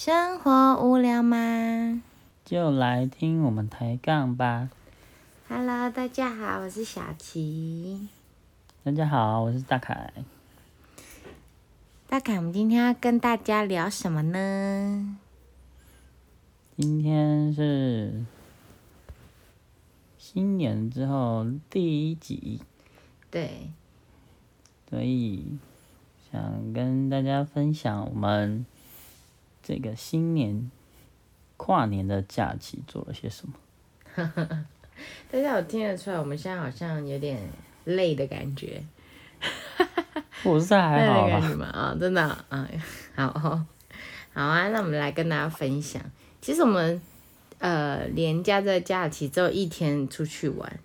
生活无聊吗就来听我们抬杠吧。？Hello，大家好，我是小琪。大家好，我是大凯。大凯，我们今天要跟大家聊什么呢？今天是新年之后第一集，对，所以想跟大家分享我们这个新年跨年的假期做了些什么。大家有听得出来，我们现在好像有点累的感觉，我是还累好啦，的感觉吗？啊、真的啊、啊好哦好啊，那我们来跟大家分享。其实我们呃连假这假期只有一天出去玩，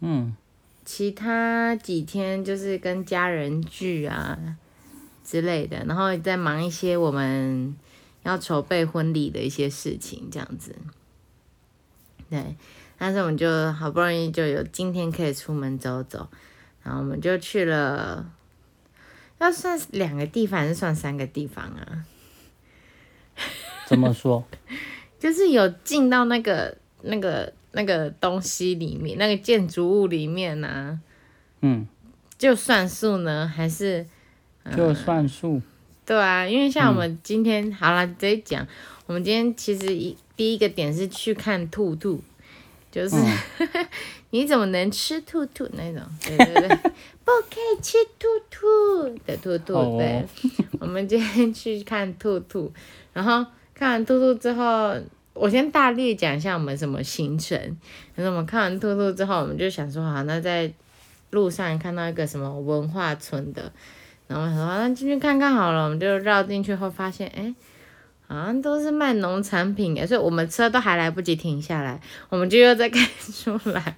嗯，其他几天就是跟家人聚啊之类的，然后再忙一些我们要筹备婚礼的一些事情，这样子。对，但是我们就好不容易就有今天可以出门走走，然后我们就去了，要算两个地方还是算三个地方啊？怎么说？就是有进到那个那个那个东西里面，那个建筑物里面呢、嗯，就算数呢，还是就算数。对啊，因为像我们今天、好了，直接讲，我们今天其实一第一个点是去看兔兔，就是、你怎么能吃兔兔那种？对对对，不可以吃兔兔的兔兔。哦对，我们今天去看兔兔，然后看完兔兔之后，我先大略讲一下我们什么行程。可是我们看完兔兔之后，我们就想说，好，那在路上看到一个什么文化村的。然后我想说，那进去看看好了，我们就绕进去后发现，哎，好像都是卖农产品的，所以我们车都还来不及停下来，我们就又再开出来，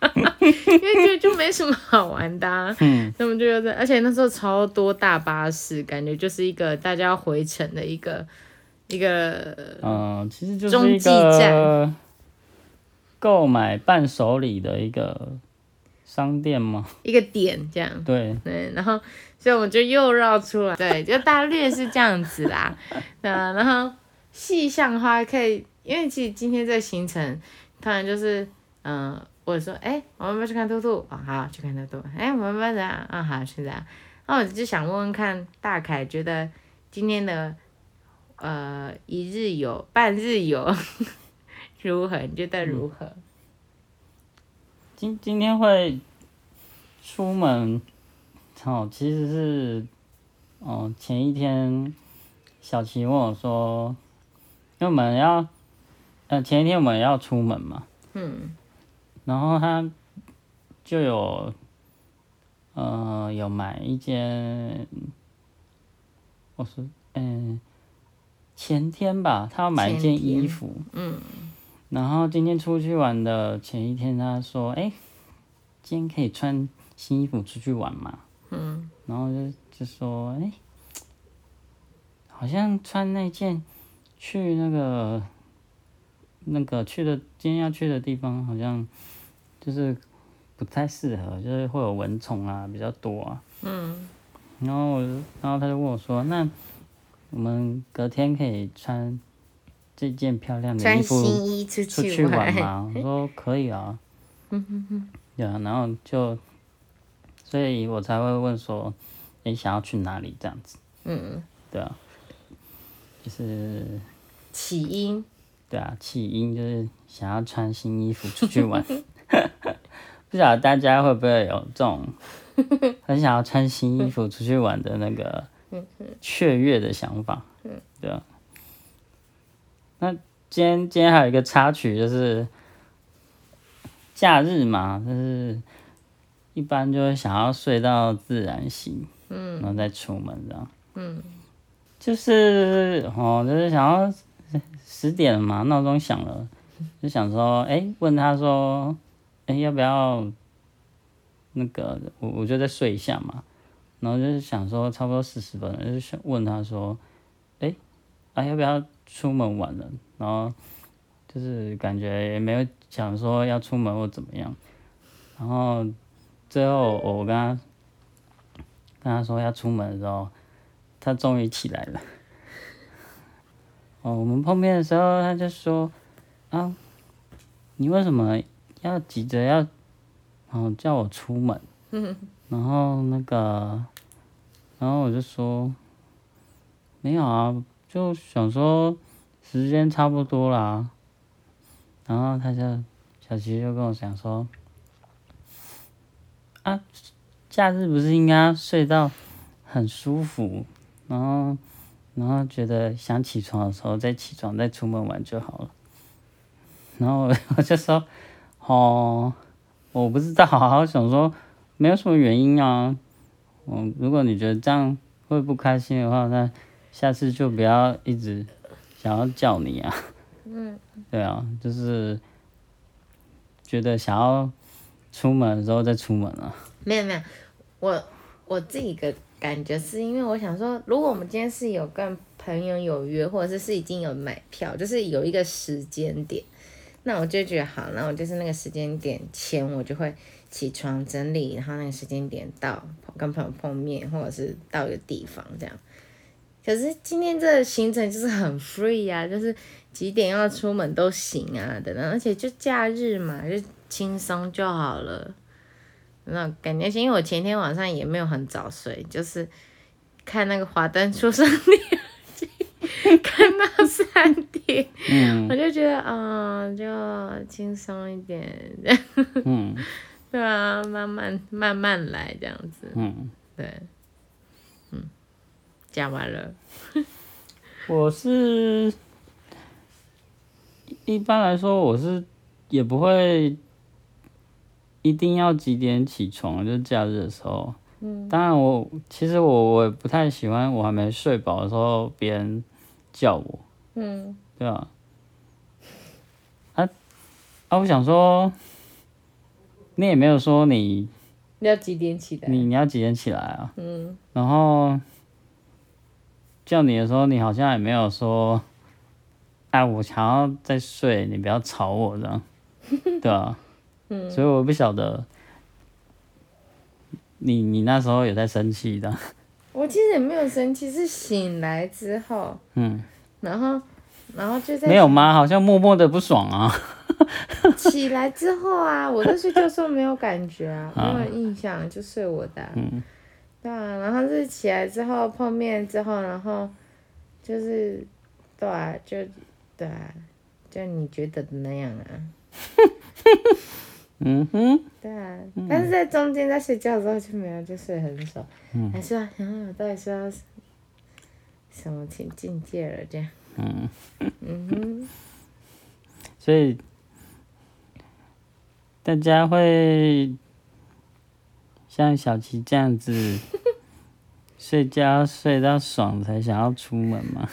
因为就就没什么好玩的、啊，嗯，所以我们就又在，而且那时候超多大巴士，感觉就是一个大家要回程的一个一个，嗯，其实就是一个站购买伴手礼的一个商店吗？一个点这样。对，对，然后所以我们就又绕出来，对，就大略是这样子啦。嗯啊，然后细项的话可以，因为其实今天这个行程，突然就是，嗯、我说，哎、我们要不去看兔兔？哦，好，去看兔兔。哎、我们要不要怎样？啊，好，去这样。那我就想问问看，大凯觉得今天的呃一日游、半日游 如何？你觉得如何？今今天会出门，哦，其实是，哦，前一天小琪问我说，因为我们要，呃，前一天我们要出门嘛，嗯然后他就有，呃，有买一件，我说，嗯、前天吧，他要买一件衣服，嗯。然后今天出去玩的前一天，他说：“哎、今天可以穿新衣服出去玩嘛嗯，？”然后就就说：“哎、好像穿那件去那个那个去的今天要去的地方，好像就是不太适合，就是会有蚊虫啊比较多啊。”嗯然后我就，然后他就问我说：“那我们隔天可以穿这件漂亮的衣穿服新衣出出去去玩吗？我说可以啊。嗯 对啊，然后就，所以我才会问说，你想要去哪里这样子？嗯，对啊，就是起因。对啊，起因就是想要穿新衣服出去玩。不晓得大家会不会有这种 很想要穿新衣服出去玩的那个雀跃的想法？对啊。那今天今天还有一个插曲，就是假日嘛，就是一般就会想要睡到自然醒，嗯，然后再出门这样，嗯，就是哦，就是想要十点了嘛，闹钟响了，就想说，哎、问他说，哎、要不要那个，我我就再睡一下嘛，然后就是想说差不多四十分了，就想问他说，哎、啊要不要出门玩了？然后就是感觉也没有想说要出门或怎么样，然后最后我跟他跟他说要出门的时候，他终于起来了。哦，我们碰面的时候，他就说啊，你为什么要急着要，然后叫我出门？然后那个，然后我就说没有啊，就想说时间差不多啦。然后他就小琪就跟我讲说啊，假日不是应该睡到很舒服，然后然后觉得想起床的时候再起床再出门玩就好了。然后 我就说哦，我不知道，好好想说。没有什么原因啊，嗯，如果你觉得这样会不开心的话，那下次就不要一直想要叫你啊。嗯，对啊，就是觉得想要出门的时候再出门啊。没有没有，我我自己的感觉是因为我想说，如果我们今天是有跟朋友有约，或者是是已经有买票，就是有一个时间点，那我就觉得好，那我就是那个时间点前我就会。起床整理，然后那个时间点到跟朋友碰面，或者是到一个地方这样。可是今天这个行程就是很 free 啊，就是几点要出门都行啊等等，而且就假日嘛，就轻松就好了。那感觉因为我前天晚上也没有很早睡，就是看那个华灯初上的，看到三点，我就觉得啊，就轻松一点。嗯。对啊，慢慢慢慢来这样子。嗯，对，嗯，讲完了。我是一般来说，我是也不会一定要几点起床，就假日的时候。嗯。当然，我其实我我也不太喜欢，我还没睡饱的时候别人叫我。嗯。对啊。啊啊！我想说。你也没有说你要几点起来？你你要几点起来啊？嗯。然后叫你的时候，你好像也没有说，哎，我想要再睡，你不要吵我这样，对啊。嗯。所以我不晓得，你你那时候有在生气的。我其实也没有生气，是醒来之后，嗯，然后然后就在没有吗？好像默默的不爽啊。起来之后啊，我在睡觉时候没有感觉啊，没有印象，就睡我的。嗯。对啊，然后是起来之后碰面之后，然后就是对啊，就对啊，就你觉得的那样啊。嗯哼。对啊，但是在中间在睡觉的时候就没有，就睡很少。嗯。还是啊，想到底是要什么情境界了这样？嗯。嗯哼。所以。大家会像小琪这样子睡觉睡到爽才想要出门吗？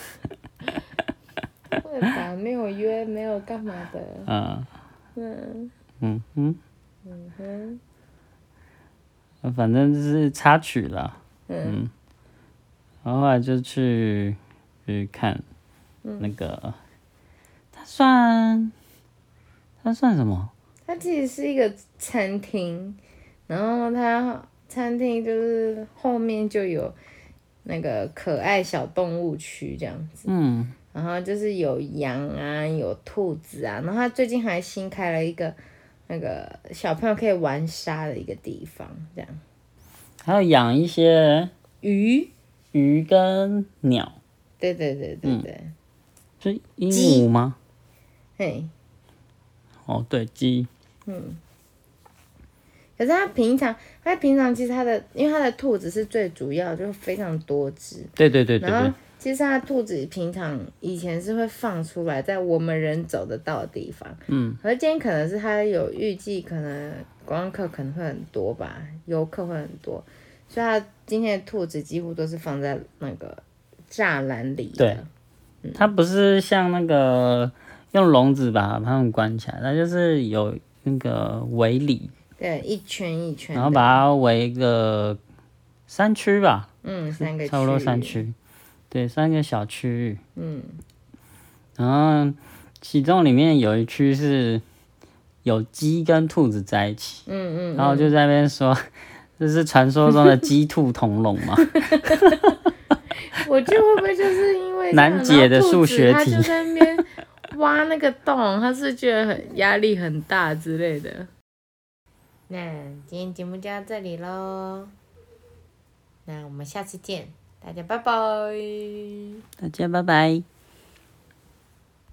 会吧，没有约，没有干嘛的。嗯。嗯。嗯哼。嗯哼。反正就是插曲了。嗯。然后后来就去去看那个，它算它算什么？它其实是一个餐厅，然后它餐厅就是后面就有那个可爱小动物区这样子，嗯，然后就是有羊啊，有兔子啊，然后它最近还新开了一个那个小朋友可以玩沙的一个地方，这样，还有养一些鱼，鱼跟鸟，对对对对对，是鹦鹉吗？嘿，哦对，鸡。嗯，可是它平常，它平常其实它的，因为它的兔子是最主要，就非常多只。对对对对。然后其实它兔子平常以前是会放出来，在我们人走得到的地方。嗯。而今天可能是它有预计，可能观光客可能会很多吧，游客会很多，所以它今天的兔子几乎都是放在那个栅栏里。对。它不是像那个用笼子把它们关起来，它就是有。那个围里，对，一圈一圈，然后把它围个三区吧，嗯，三个，差不多三区，对，三个小区域，嗯，然后其中里面有一区是有鸡跟兔子在一起，嗯嗯，然后就在那边说，这是传说中的鸡兔同笼嘛，我觉得会不会就是因为 难解的数学子它就题在那边挖那个洞，他是觉得很压力很大之类的。那今天节目就到这里喽，那我们下次见，大家拜拜。大家拜拜。